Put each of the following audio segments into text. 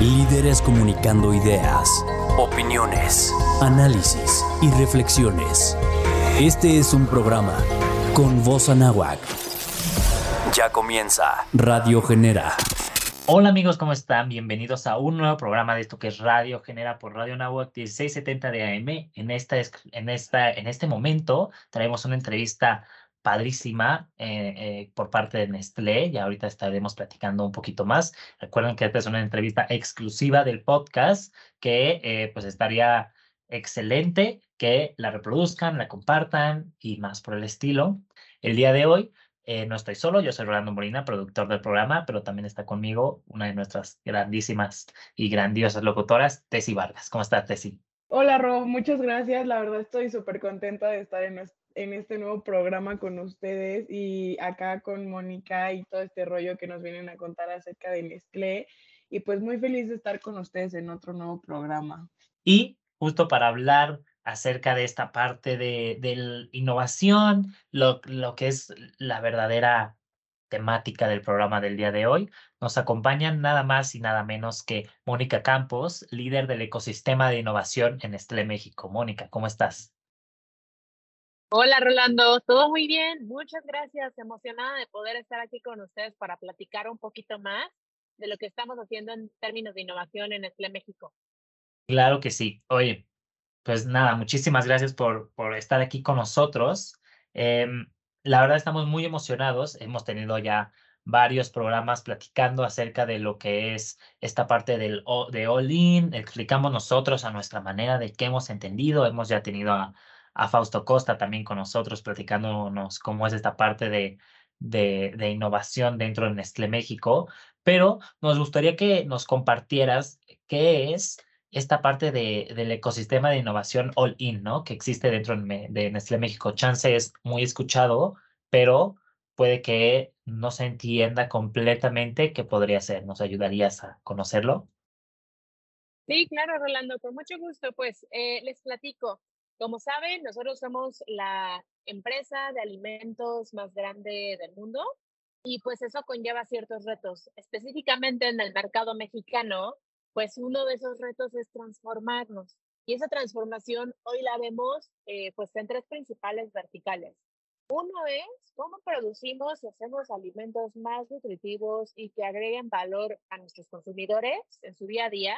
Líderes comunicando ideas, opiniones, análisis y reflexiones. Este es un programa con voz anáhuac. Ya comienza Radio Genera. Hola amigos, ¿cómo están? Bienvenidos a un nuevo programa de esto que es Radio Genera por Radio Nahuatl 1670 de AM. En, esta, en, esta, en este momento traemos una entrevista padrísima eh, eh, por parte de Nestlé y ahorita estaremos platicando un poquito más. Recuerden que esta es una entrevista exclusiva del podcast que eh, pues estaría excelente que la reproduzcan, la compartan y más por el estilo. El día de hoy no estoy solo, yo soy Rolando Molina, productor del programa, pero también está conmigo una de nuestras grandísimas y grandiosas locutoras, Tessy Vargas. ¿Cómo estás, Tessy? Hola, Rob, muchas gracias. La verdad estoy súper contenta de estar en, en este nuevo programa con ustedes y acá con Mónica y todo este rollo que nos vienen a contar acerca de Nestlé. Y pues muy feliz de estar con ustedes en otro nuevo programa. Y justo para hablar acerca de esta parte de, de innovación, lo, lo que es la verdadera temática del programa del día de hoy. Nos acompañan nada más y nada menos que Mónica Campos, líder del ecosistema de innovación en Nestlé México. Mónica, ¿cómo estás? Hola Rolando, todo muy bien, muchas gracias, emocionada de poder estar aquí con ustedes para platicar un poquito más de lo que estamos haciendo en términos de innovación en Nestlé México. Claro que sí. Oye, pues nada, muchísimas gracias por, por estar aquí con nosotros. Em, la verdad estamos muy emocionados, hemos tenido ya varios programas platicando acerca de lo que es esta parte del, de All In, explicamos nosotros a nuestra manera de qué hemos entendido, hemos ya tenido a a Fausto Costa también con nosotros, platicándonos cómo es esta parte de, de, innovación dentro de Nestlé México, pero nos gustaría que nos compartieras qué es esta parte de, del ecosistema de innovación all-in, ¿no? Que existe dentro de Nestlé México. Chance es muy escuchado, pero puede que no se entienda completamente qué podría ser. ¿Nos ayudarías a conocerlo? Sí, claro, Rolando, con mucho gusto. Pues eh, les platico. Como saben, nosotros somos la empresa de alimentos más grande del mundo y pues eso conlleva ciertos retos. Específicamente en el mercado mexicano, pues uno de esos retos es transformarnos. Y esa transformación hoy la vemos eh, pues en tres principales verticales. Uno es cómo producimos y hacemos alimentos más nutritivos y que agreguen valor a nuestros consumidores en su día a día.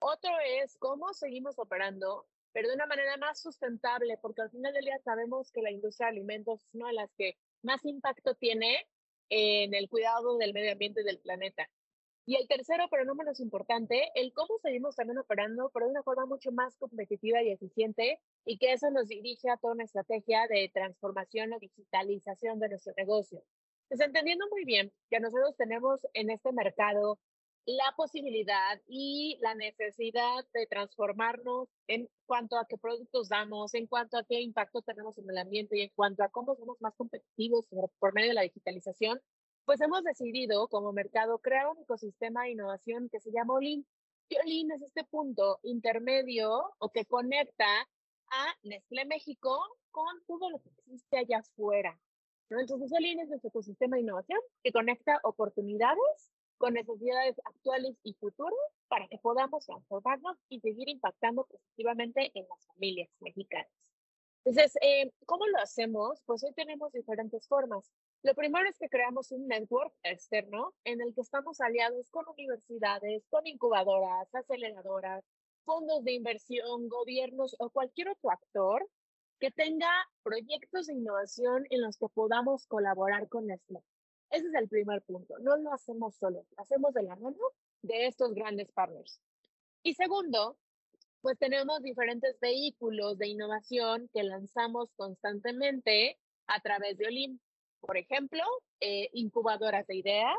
Otro es cómo seguimos operando pero de una manera más sustentable, porque al final del día sabemos que la industria de alimentos es una de las que más impacto tiene en el cuidado del medio ambiente del planeta. Y el tercero, pero no menos importante, el cómo seguimos también operando, pero de una forma mucho más competitiva y eficiente, y que eso nos dirige a toda una estrategia de transformación o digitalización de nuestro negocio. Pues entendiendo muy bien que nosotros tenemos en este mercado la posibilidad y la necesidad de transformarnos en cuanto a qué productos damos, en cuanto a qué impacto tenemos en el ambiente y en cuanto a cómo somos más competitivos por medio de la digitalización, pues hemos decidido como mercado crear un ecosistema de innovación que se llama Olin. Olin es este punto intermedio o que conecta a Nestlé México con todo lo que existe allá afuera. Entonces, Olin es nuestro ecosistema de innovación que conecta oportunidades con necesidades actuales y futuras para que podamos transformarnos y seguir impactando positivamente en las familias mexicanas. Entonces, eh, ¿cómo lo hacemos? Pues hoy tenemos diferentes formas. Lo primero es que creamos un network externo en el que estamos aliados con universidades, con incubadoras, aceleradoras, fondos de inversión, gobiernos o cualquier otro actor que tenga proyectos de innovación en los que podamos colaborar con Nestlé. Ese es el primer punto. No lo hacemos solo, lo hacemos de la mano de estos grandes partners. Y segundo, pues tenemos diferentes vehículos de innovación que lanzamos constantemente a través de Olim. Por ejemplo, eh, incubadoras de ideas,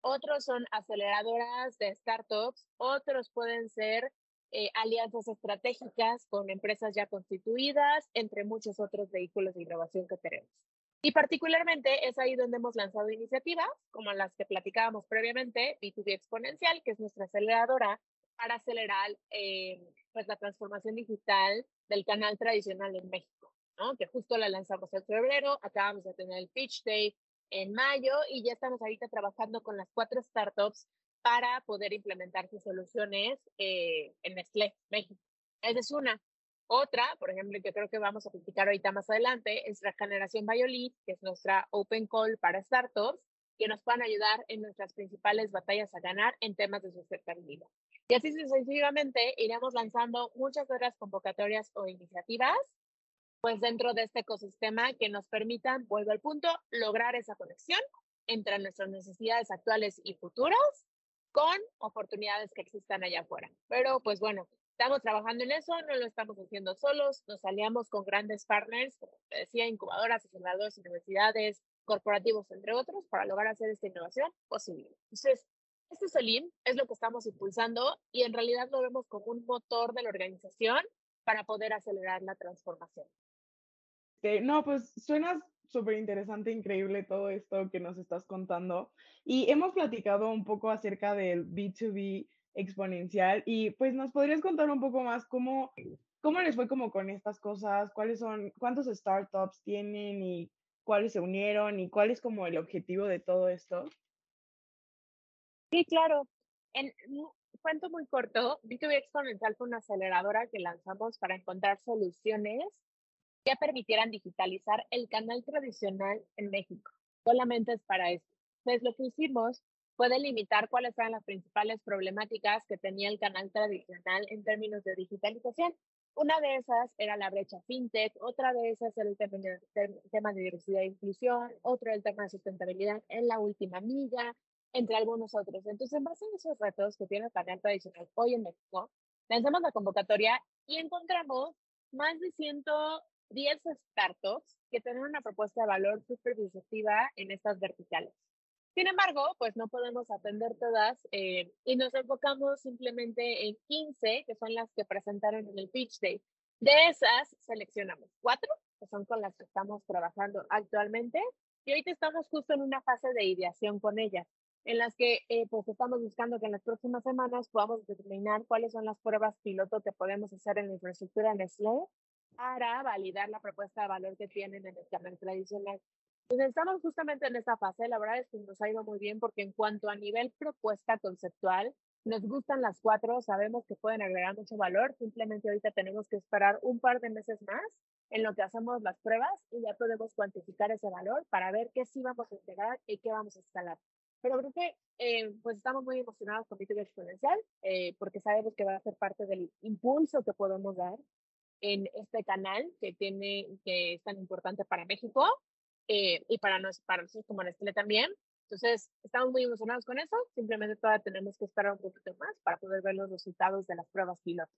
otros son aceleradoras de startups, otros pueden ser eh, alianzas estratégicas con empresas ya constituidas, entre muchos otros vehículos de innovación que tenemos. Y particularmente es ahí donde hemos lanzado iniciativas como las que platicábamos previamente, B2B Exponencial, que es nuestra aceleradora para acelerar eh, pues la transformación digital del canal tradicional en México, ¿no? que justo la lanzamos en febrero, acabamos de tener el Pitch Day en mayo y ya estamos ahorita trabajando con las cuatro startups para poder implementar sus soluciones eh, en Nestlé, México. Esa es una. Otra, por ejemplo, que creo que vamos a platicar ahorita más adelante, es la generación Biolid, que es nuestra Open Call para startups, que nos puedan ayudar en nuestras principales batallas a ganar en temas de sustentabilidad. Y así sucesivamente iremos lanzando muchas otras convocatorias o iniciativas, pues dentro de este ecosistema que nos permitan, vuelvo al punto, lograr esa conexión entre nuestras necesidades actuales y futuras con oportunidades que existan allá afuera. Pero pues bueno, estamos trabajando en eso, no lo estamos haciendo solos, nos aliamos con grandes partners, como te decía, incubadoras, aceleradores, universidades, corporativos, entre otros, para lograr hacer esta innovación posible. Entonces, este Solim es lo que estamos impulsando y en realidad lo vemos como un motor de la organización para poder acelerar la transformación. no, pues suena súper interesante, increíble todo esto que nos estás contando. Y hemos platicado un poco acerca del B2B exponencial y pues nos podrías contar un poco más cómo, cómo les fue como con estas cosas, cuáles son, cuántos startups tienen y cuáles se unieron y cuál es como el objetivo de todo esto. Sí, claro. En cuento muy corto, B2B Exponencial fue una aceleradora que lanzamos para encontrar soluciones que permitieran digitalizar el canal tradicional en México. Solamente es para esto. Entonces, lo que hicimos fue delimitar cuáles eran las principales problemáticas que tenía el canal tradicional en términos de digitalización. Una de esas era la brecha fintech, otra de esas era el tema de, diversidad e inclusión, otro el tema de sustentabilidad en la última milla, entre algunos otros. Entonces, en base a esos retos que tiene el canal tradicional hoy en México, lanzamos la convocatoria y encontramos más de 110 startups que tienen una propuesta de valor súper en estas verticales. Sin embargo, pues no podemos atender todas eh, y nos enfocamos simplemente en 15, que son las que presentaron en el Pitch Day. De esas seleccionamos cuatro, que son con las que estamos trabajando actualmente, y ahorita estamos justo en una fase de ideación con ellas en las que eh, pues estamos buscando que en las próximas semanas podamos determinar cuáles son las pruebas piloto que podemos hacer en la infraestructura Nestlé para validar la propuesta de valor que tienen en el canal tradicional. Entonces estamos justamente en esta fase, la verdad es que nos ha ido muy bien porque en cuanto a nivel propuesta conceptual, nos gustan las cuatro, sabemos que pueden agregar mucho valor, simplemente ahorita tenemos que esperar un par de meses más en lo que hacemos las pruebas y ya podemos cuantificar ese valor para ver qué sí vamos a integrar y qué vamos a escalar. Pero creo que eh, pues estamos muy emocionados con B2B Exponencial eh, porque sabemos que va a ser parte del impulso que podemos dar en este canal que tiene que es tan importante para México eh, y para, para nosotros como Nestlé también. Entonces, estamos muy emocionados con eso. Simplemente todavía tenemos que esperar un poquito más para poder ver los resultados de las pruebas piloto.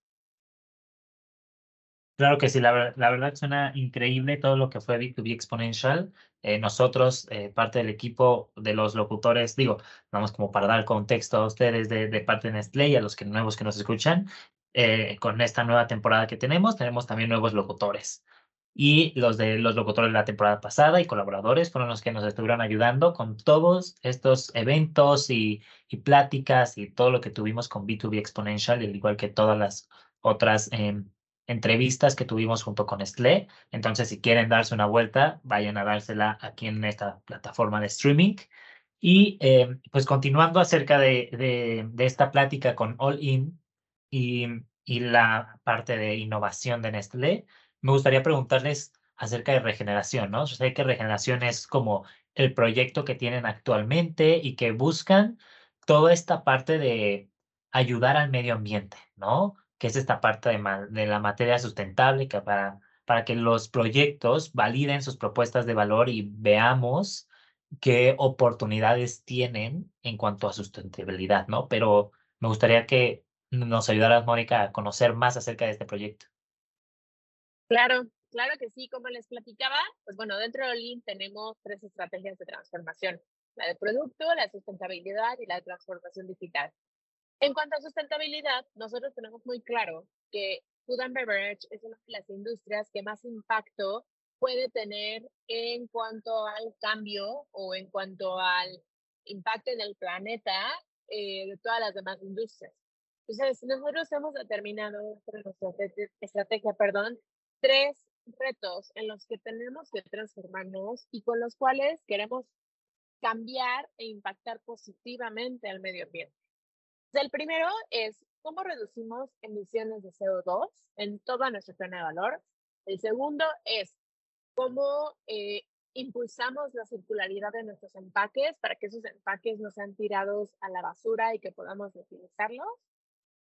Claro que sí, la, la, verdad suena increíble todo lo que fue B2B Exponential. Eh, nosotros, eh, parte del equipo de los locutores, digo, vamos como para dar contexto a ustedes de, de parte de Nestlé y a los que, nuevos que nos escuchan, eh, con esta nueva temporada que tenemos, tenemos también nuevos locutores. Y los de los locutores de la temporada pasada y colaboradores fueron los que nos estuvieron ayudando con todos estos eventos y, y pláticas y todo lo que tuvimos con B2B Exponential, al igual que todas las otras eh, entrevistas que tuvimos junto con Nestlé. Entonces, si quieren darse una vuelta, vayan a dársela aquí en esta plataforma de streaming. Y eh, pues continuando acerca de, de, de, esta plática con All In y, y la parte de innovación de Nestlé, me gustaría preguntarles acerca de regeneración, ¿no? Yo sé que regeneración es como el proyecto que tienen actualmente y que buscan toda esta parte de ayudar al medio ambiente, ¿no? que es esta parte de, la materia sustentable, para, para que los proyectos validen sus propuestas de valor y veamos qué oportunidades tienen en cuanto a sustentabilidad, ¿no? Pero me gustaría que nos ayudaras, Mónica, a conocer más acerca de este proyecto. Claro, claro que sí. Como les platicaba, pues bueno, dentro de Lean tenemos tres estrategias de transformación. La de producto, la sustentabilidad y la transformación digital. En cuanto a sustentabilidad, nosotros tenemos muy claro que food and beverage es una de las industrias que más impacto puede tener en cuanto al cambio o en cuanto al impacto en el planeta eh, de todas las demás industrias. Entonces, nosotros hemos determinado nuestra estrategia, perdón, tres retos en los que tenemos que transformarnos y con los cuales queremos cambiar e impactar positivamente al medio ambiente. El primero es cómo reducimos emisiones de CO2 en toda nuestra cadena de valor. El segundo es cómo eh, impulsamos la circularidad de nuestros empaques para que esos empaques no sean tirados a la basura y que podamos utilizarlos.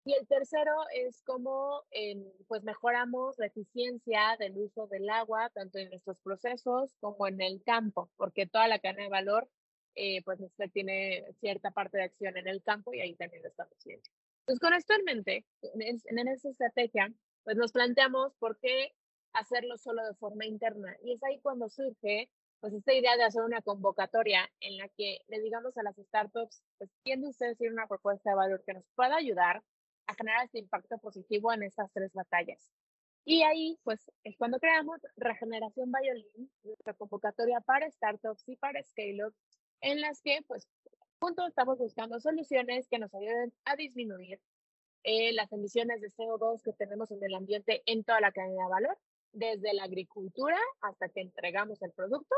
Y el tercero es cómo em, pues mejoramos la eficiencia del uso del agua, tanto en nuestros procesos como en el campo, porque toda la cadena de valor, eh, pues usted tiene cierta parte de acción en el campo y ahí también estamos viendo. Entonces, con esto en mente, en, en esa estrategia, pues nos planteamos por qué hacerlo solo de forma interna. Y es ahí cuando surge pues esta idea de hacer una convocatoria en la que le digamos a las startups, pues tiene usted decir una propuesta de valor que nos pueda ayudar a generar este impacto positivo en estas tres batallas. Y ahí, pues, es cuando creamos Regeneración Violin, nuestra convocatoria para startups y para scale-up, en las que, pues, juntos estamos buscando soluciones que nos ayuden a disminuir eh, las emisiones de CO2 que tenemos en el ambiente en toda la cadena de valor desde la agricultura hasta que entregamos el producto.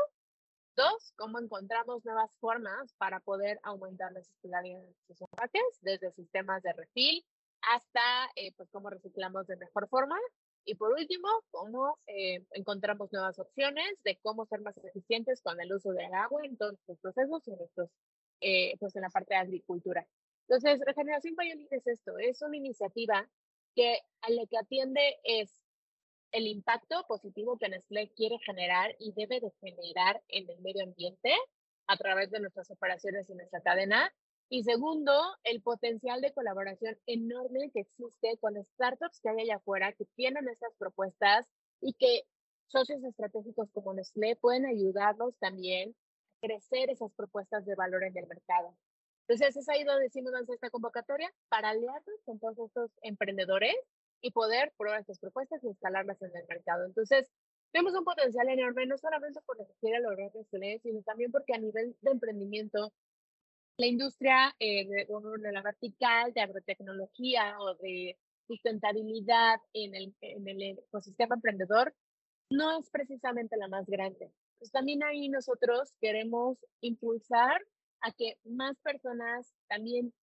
Dos, cómo encontramos nuevas formas para poder aumentar la circularidad de nuestros empaques, desde sistemas de refil hasta eh, pues cómo reciclamos de mejor forma. Y por último, cómo eh, encontramos nuevas opciones de cómo ser más eficientes con el uso del agua en todos los procesos y nuestros, eh, pues en la parte de agricultura. Entonces, Regeneración Pioneer es esto, es una iniciativa que a lo que atiende es el impacto positivo que Nestlé quiere generar y debe de generar en el medio ambiente a través de nuestras operaciones y nuestra cadena. Y segundo, el potencial de colaboración enorme que existe con startups que hay allá afuera que tienen estas propuestas y que socios estratégicos como Nestlé pueden ayudarlos también a crecer esas propuestas de valor en el mercado. Entonces, es ahí donde decimos esta convocatoria para aliarnos con todos estos emprendedores y poder probar estas propuestas y instalarlas en el mercado. Entonces, vemos un potencial enorme, no solamente por lo que quiere lograr sino también porque a nivel de emprendimiento, la industria eh, de, la vertical de agrotecnología o de sustentabilidad en el, en el ecosistema emprendedor no es precisamente la más grande. Pues también ahí nosotros queremos impulsar a que más personas también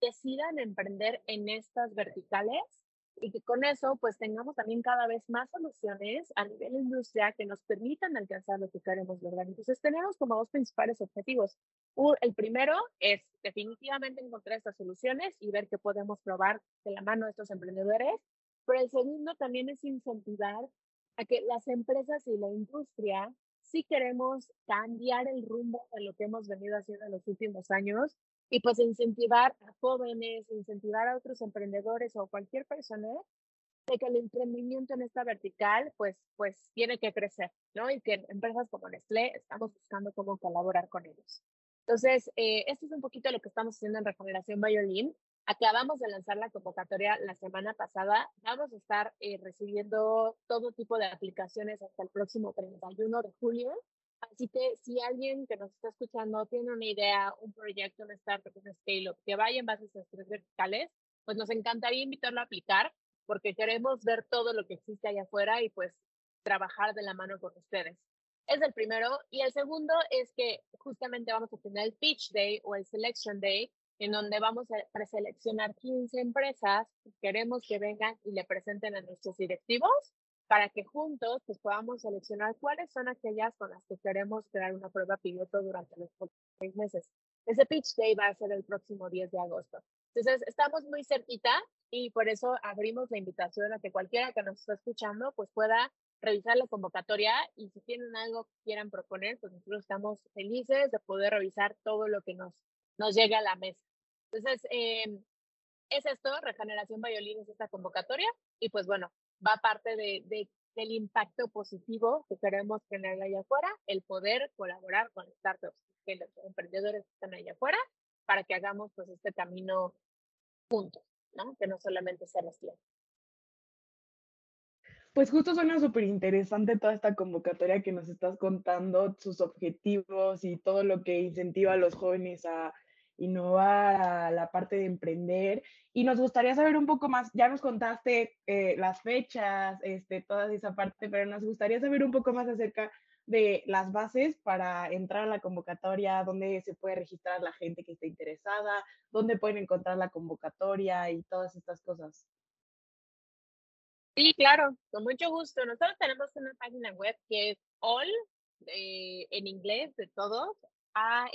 decidan emprender en estas verticales y que con eso pues tengamos también cada vez más soluciones a nivel industria que nos permitan alcanzar lo que queremos lograr. Entonces tenemos como dos principales objetivos. El primero es definitivamente encontrar estas soluciones y ver qué podemos probar de la mano de estos emprendedores, pero el segundo también es incentivar a que las empresas y la industria si queremos cambiar el rumbo de lo que hemos venido haciendo en los últimos años y pues incentivar a jóvenes, incentivar a otros emprendedores o cualquier persona de que el emprendimiento en esta vertical pues, pues tiene que crecer, ¿no? Y que empresas como Nestlé estamos buscando cómo colaborar con ellos. Entonces, eh, esto es un poquito lo que estamos haciendo en Regeneración Violín. Acabamos de lanzar la convocatoria la semana pasada. Vamos a estar eh, recibiendo todo tipo de aplicaciones hasta el próximo 31 de julio. Así que si alguien que nos está escuchando tiene una idea, un proyecto, un startup, un scale-up que vaya en base a esas tres verticales, pues nos encantaría invitarlo a aplicar porque queremos ver todo lo que existe allá afuera y pues trabajar de la mano con ustedes. Es el primero. Y el segundo es que justamente vamos a tener el Pitch Day o el Selection Day, en donde vamos a preseleccionar 15 empresas. Queremos que vengan y le presenten a nuestros directivos para que juntos pues, podamos seleccionar cuáles son aquellas con las que queremos crear una prueba piloto durante los próximos seis meses. Ese pitch day va a ser el próximo 10 de agosto. Entonces, estamos muy cerquita y por eso abrimos la invitación a que cualquiera que nos esté escuchando pues pueda revisar la convocatoria y si tienen algo que quieran proponer, pues nosotros estamos felices de poder revisar todo lo que nos, nos llegue a la mesa. Entonces, eh, es esto, Regeneración Violín es esta convocatoria y pues bueno, va parte de, del impacto positivo que queremos tener allá afuera, el poder colaborar con startups, que los emprendedores están allá afuera, para que hagamos pues este camino juntos, ¿no? Que no solamente sea los. Pues justo suena súper interesante toda esta convocatoria que nos estás contando, sus objetivos y todo lo que incentiva a los jóvenes a innovar, la parte de emprender. Y nos gustaría saber un poco más, ya nos contaste eh, las fechas, este, toda esa parte, pero nos gustaría saber un poco más acerca de las bases para entrar a la convocatoria, dónde se puede registrar la gente que esté interesada, dónde pueden encontrar la convocatoria y todas estas cosas. Sí, claro, con mucho gusto. Nosotros tenemos una página web que es all, eh, en inglés de todos, a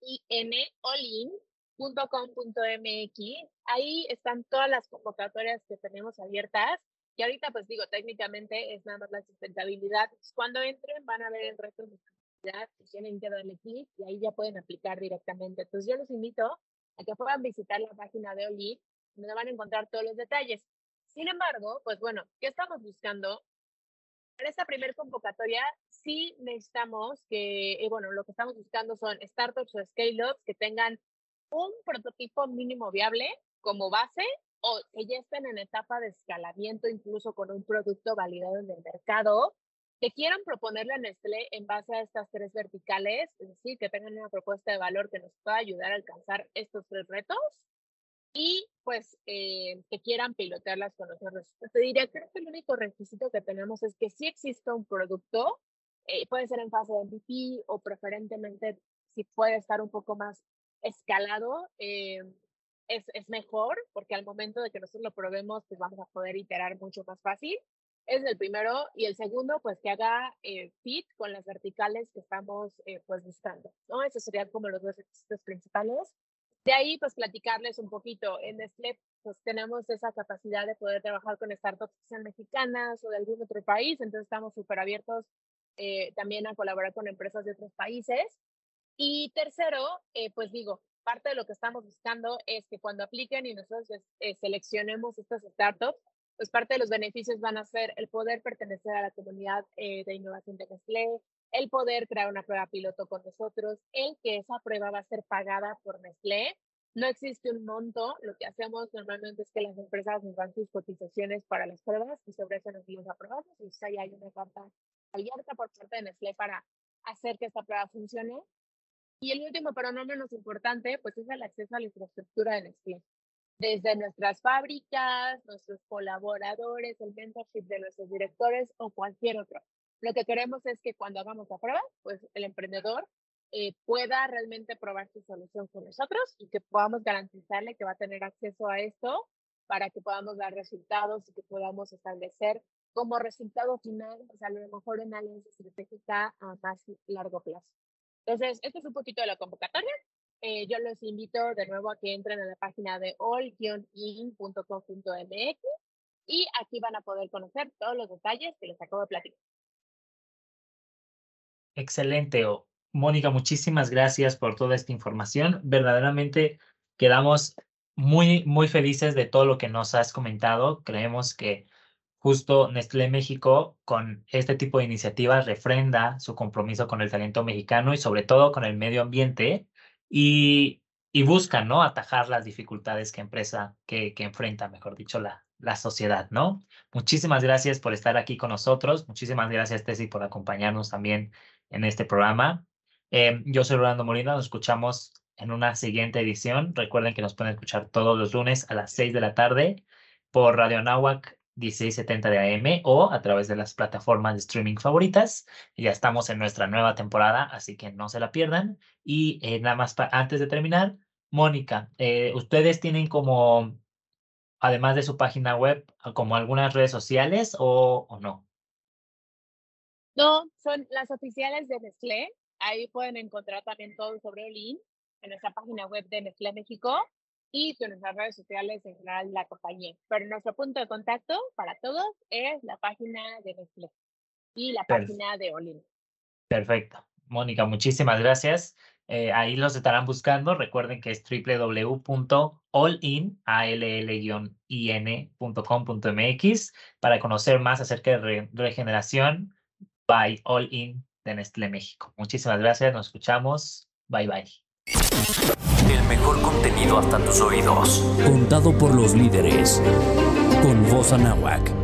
n l i n allin.com.mx. Ahí están todas las convocatorias que tenemos abiertas. Y ahorita, pues digo, técnicamente es nada más la sustentabilidad. Cuando entren van a ver el resto de que tienen que darle y ahí ya pueden aplicar directamente. Entonces yo los invito a que puedan visitar la página de Oli, donde van a encontrar todos los detalles. Sin embargo, pues bueno, ¿qué estamos buscando? Para esta primera convocatoria sí necesitamos que, eh, bueno, lo que estamos buscando son startups o scale-ups que tengan un prototipo mínimo viable como base o que ya estén en etapa de escalamiento, incluso con un producto validado en el mercado, que quieran proponerle a Nestlé en base a estas tres verticales, es decir, que tengan una propuesta de valor que nos pueda ayudar a alcanzar estos tres retos y pues eh, que quieran pilotearlas con nosotros. Te diría, creo que el único requisito que tenemos es que si existe un producto, eh, puede ser en fase de MVP o preferentemente si puede estar un poco más escalado, eh, es, es, mejor porque al momento de que nosotros lo probemos, pues vamos a poder iterar mucho más fácil. Es el primero. Y el segundo, pues que haga fit con las verticales que estamos pues buscando. ¿no? Esos serían como los dos requisitos principales. De ahí, pues platicarles un poquito. En Nestlé, pues tenemos esa capacidad de poder trabajar con startups que sean mexicanas o de algún otro país, entonces estamos súper abiertos eh, también a colaborar con empresas de otros países. Y tercero, eh, pues digo, parte de lo que estamos buscando es que cuando apliquen y nosotros eh, seleccionemos estas startups, pues parte de los beneficios van a ser el poder pertenecer a la comunidad de innovación de Nestlé, el poder crear una prueba piloto con nosotros, el que esa prueba va a ser pagada por Nestlé. No existe un monto, lo que hacemos normalmente es que las empresas nos dan sus cotizaciones para las pruebas y sobre eso nos los aprobamos y ahí hay una carta abierta por parte de Nestlé para hacer que esta prueba funcione. Y el último, pero no menos importante, pues es el acceso a la infraestructura de Nestlé. Desde nuestras fábricas, nuestros colaboradores, el mentorship de nuestros directores o cualquier otro. Lo que queremos es que cuando hagamos la prueba, pues el emprendedor eh, pueda realmente probar su solución con nosotros y que podamos garantizarle que va a tener acceso a esto para que podamos dar resultados y que podamos establecer como resultado final, o sea, a lo mejor en alianza estratégica a más largo plazo. Entonces, esto es un poquito de la convocatoria. Eh, yo los invito de nuevo a que entren a la página de all-in.com.mx y aquí van a poder conocer todos los detalles que les acabo de platicar. Excelente. Mónica, muchísimas gracias por toda esta información. Verdaderamente quedamos muy, muy felices de todo lo que nos has comentado. Creemos que justo Nestlé México con este tipo de iniciativas refrenda su compromiso con el talento mexicano y sobre todo con el medio ambiente y, y busca ¿no? atajar las dificultades que empresa que, que enfrenta, mejor dicho, la, la sociedad, ¿no? Muchísimas gracias por estar aquí con nosotros. Muchísimas gracias, Tessy, por acompañarnos también en este programa. Eh, yo soy Rolando Molina, nos escuchamos en una siguiente edición. Recuerden que nos pueden escuchar todos los lunes a las 6 de la tarde por Radio Anáhuac 1670 de AM o a través de las plataformas de streaming favoritas. Ya estamos en nuestra nueva temporada, así que no se la pierdan. Y eh, nada más antes de terminar, Mónica, eh, ustedes tienen como, además de su página web, como algunas redes sociales o, no? No, son las oficiales de Nestlé. Ahí pueden encontrar también todo sobre Olin en nuestra página web de Nestlé México y en nuestras redes sociales en general la compañía. Pero nuestro punto de contacto para todos es la página de Nestlé y la página de Olin. Perfecto. Mónica, muchísimas gracias. Eh, ahí los estarán buscando. Recuerden que es www.allin.com.mx para conocer más acerca de regeneración by All In de Nestlé México. Muchísimas gracias, nos escuchamos. Bye bye. El mejor contenido hasta tus oídos. Contado por los líderes. Con voz anáhuac.